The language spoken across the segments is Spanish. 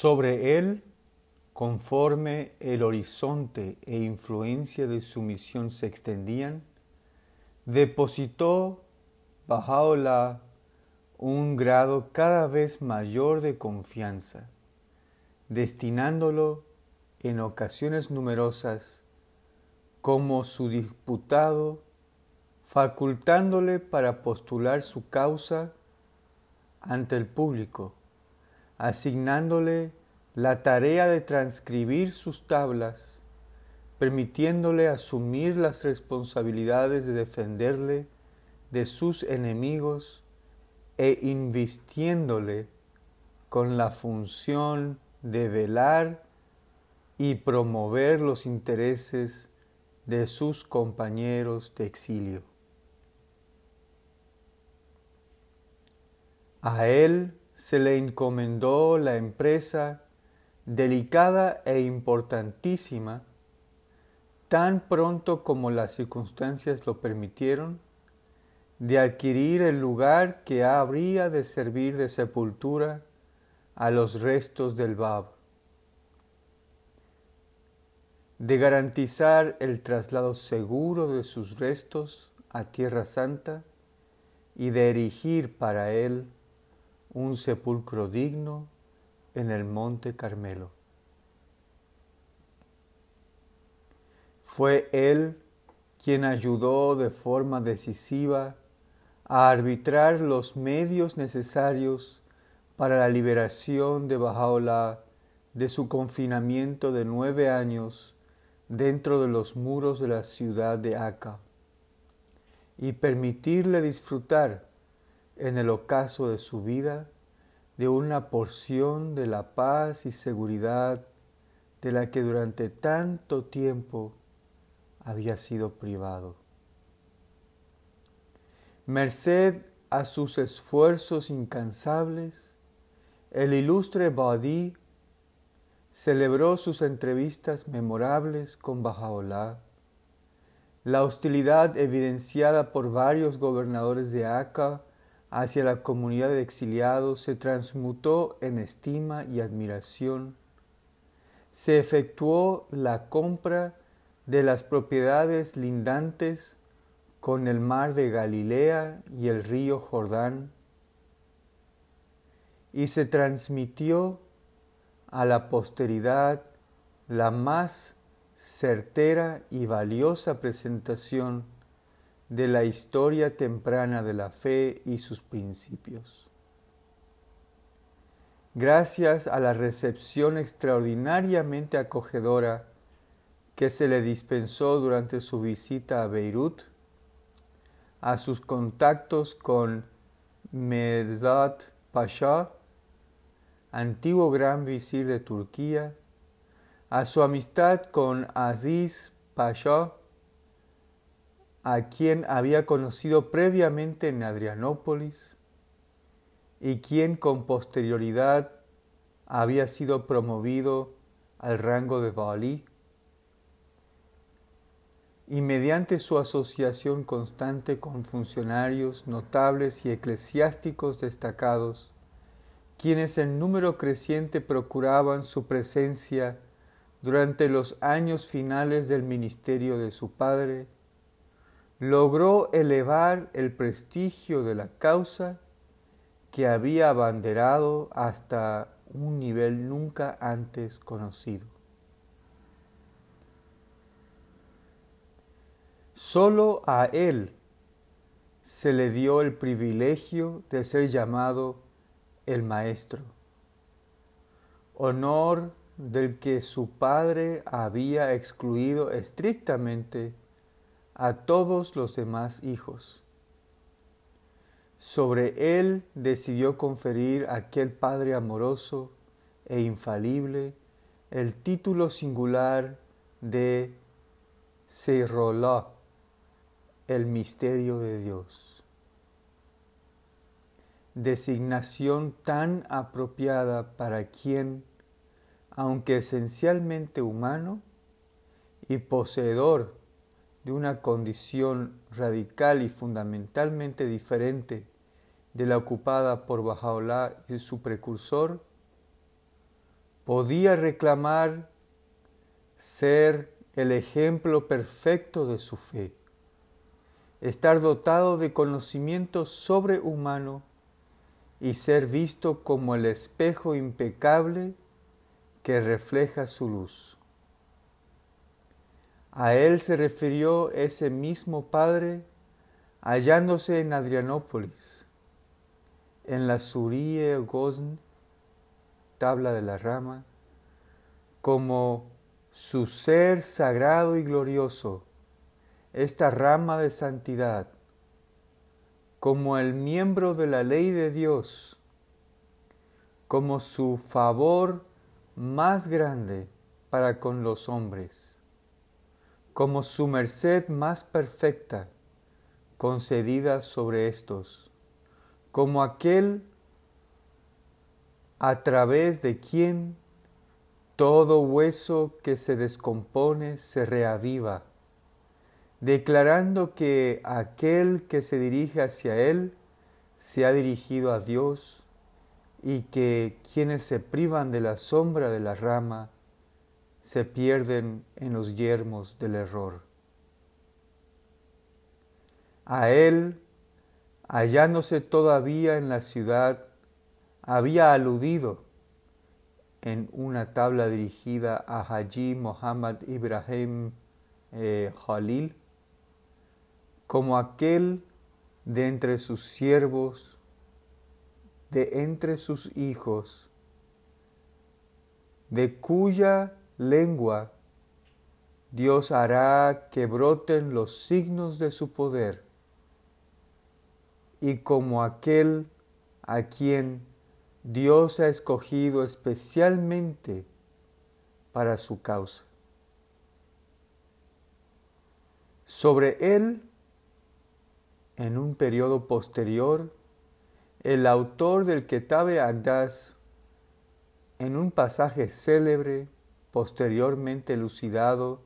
Sobre él, conforme el horizonte e influencia de su misión se extendían, depositó Bajaola un grado cada vez mayor de confianza, destinándolo en ocasiones numerosas como su diputado, facultándole para postular su causa ante el público, asignándole la tarea de transcribir sus tablas, permitiéndole asumir las responsabilidades de defenderle de sus enemigos e invistiéndole con la función de velar y promover los intereses de sus compañeros de exilio. A él se le encomendó la empresa delicada e importantísima, tan pronto como las circunstancias lo permitieron, de adquirir el lugar que habría de servir de sepultura a los restos del Bab, de garantizar el traslado seguro de sus restos a Tierra Santa y de erigir para él un sepulcro digno en el monte Carmelo. Fue él quien ayudó de forma decisiva a arbitrar los medios necesarios para la liberación de Bajaola de su confinamiento de nueve años dentro de los muros de la ciudad de Aka y permitirle disfrutar en el ocaso de su vida de una porción de la paz y seguridad de la que durante tanto tiempo había sido privado. Merced a sus esfuerzos incansables, el ilustre Baudí celebró sus entrevistas memorables con Bajaolá. La hostilidad evidenciada por varios gobernadores de Aca hacia la comunidad de exiliados se transmutó en estima y admiración. Se efectuó la compra de las propiedades lindantes con el mar de Galilea y el río Jordán, y se transmitió a la posteridad la más certera y valiosa presentación de la historia temprana de la fe y sus principios. Gracias a la recepción extraordinariamente acogedora que se le dispensó durante su visita a Beirut, a sus contactos con Medad Pasha, antiguo gran visir de Turquía, a su amistad con Aziz Pasha, a quien había conocido previamente en Adrianópolis y quien con posterioridad había sido promovido al rango de Bali y mediante su asociación constante con funcionarios notables y eclesiásticos destacados, quienes en número creciente procuraban su presencia durante los años finales del ministerio de su padre, logró elevar el prestigio de la causa que había abanderado hasta un nivel nunca antes conocido. Solo a él se le dio el privilegio de ser llamado el Maestro, honor del que su padre había excluido estrictamente a todos los demás hijos. Sobre él decidió conferir aquel Padre amoroso e infalible el título singular de Seirolá, el misterio de Dios. Designación tan apropiada para quien, aunque esencialmente humano y poseedor de una condición radical y fundamentalmente diferente de la ocupada por Bajaola y su precursor, podía reclamar ser el ejemplo perfecto de su fe, estar dotado de conocimiento sobrehumano y ser visto como el espejo impecable que refleja su luz. A él se refirió ese mismo Padre hallándose en Adrianópolis, en la Surie Gozn, tabla de la rama, como su ser sagrado y glorioso, esta rama de santidad, como el miembro de la ley de Dios, como su favor más grande para con los hombres, como su merced más perfecta concedida sobre estos, como aquel a través de quien todo hueso que se descompone se reaviva declarando que aquel que se dirige hacia Él se ha dirigido a Dios y que quienes se privan de la sombra de la rama se pierden en los yermos del error. A Él, hallándose todavía en la ciudad, había aludido en una tabla dirigida a Haji Muhammad Ibrahim eh, Khalil, como aquel de entre sus siervos, de entre sus hijos, de cuya lengua Dios hará que broten los signos de su poder, y como aquel a quien Dios ha escogido especialmente para su causa. Sobre él en un periodo posterior, el autor del Ketabe Agdas, en un pasaje célebre, posteriormente elucidado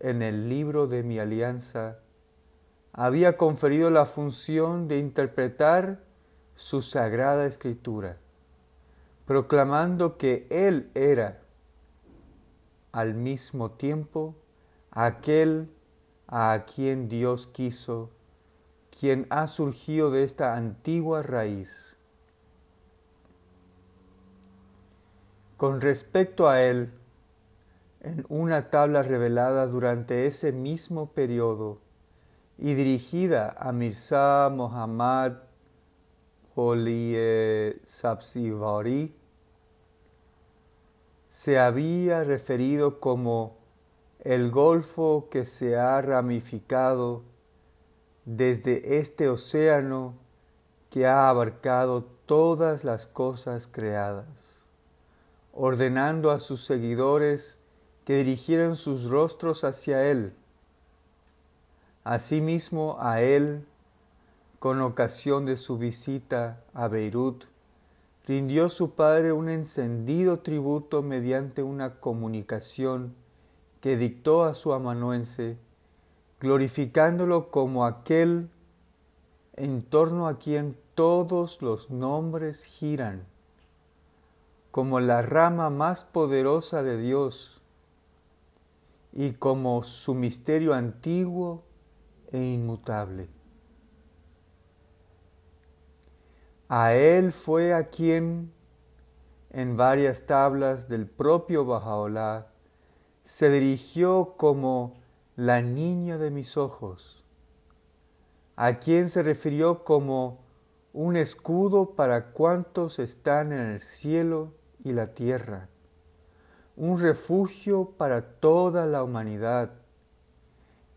en el libro de mi alianza, había conferido la función de interpretar su sagrada escritura, proclamando que Él era al mismo tiempo aquel a quien Dios quiso quien ha surgido de esta antigua raíz. Con respecto a él, en una tabla revelada durante ese mismo periodo y dirigida a Mirza Muhammad Poliye Sabsivari, se había referido como el golfo que se ha ramificado desde este océano que ha abarcado todas las cosas creadas, ordenando a sus seguidores que dirigieran sus rostros hacia Él. Asimismo a Él, con ocasión de su visita a Beirut, rindió su padre un encendido tributo mediante una comunicación que dictó a su amanuense glorificándolo como aquel en torno a quien todos los nombres giran, como la rama más poderosa de Dios y como su misterio antiguo e inmutable. A él fue a quien, en varias tablas del propio Bajaolá, se dirigió como la niña de mis ojos, a quien se refirió como un escudo para cuantos están en el cielo y la tierra, un refugio para toda la humanidad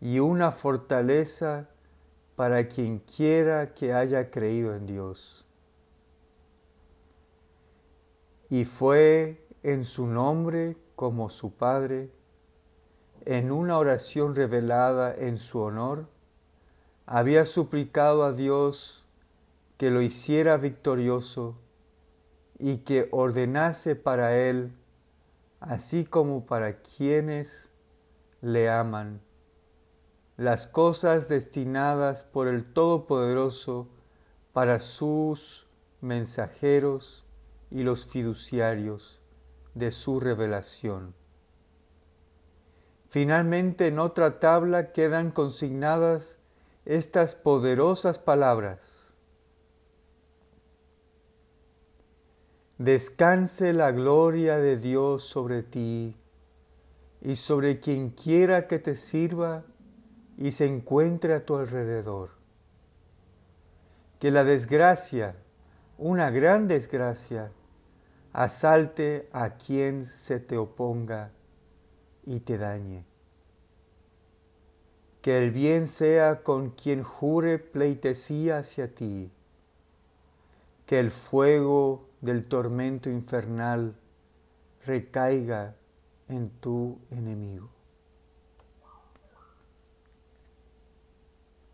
y una fortaleza para quien quiera que haya creído en Dios. Y fue en su nombre como su Padre, en una oración revelada en su honor, había suplicado a Dios que lo hiciera victorioso y que ordenase para él, así como para quienes le aman, las cosas destinadas por el Todopoderoso para sus mensajeros y los fiduciarios, de su revelación. Finalmente en otra tabla quedan consignadas estas poderosas palabras. Descanse la gloria de Dios sobre ti y sobre quien quiera que te sirva y se encuentre a tu alrededor. Que la desgracia, una gran desgracia, asalte a quien se te oponga y te dañe. Que el bien sea con quien jure pleitesía hacia ti. Que el fuego del tormento infernal recaiga en tu enemigo.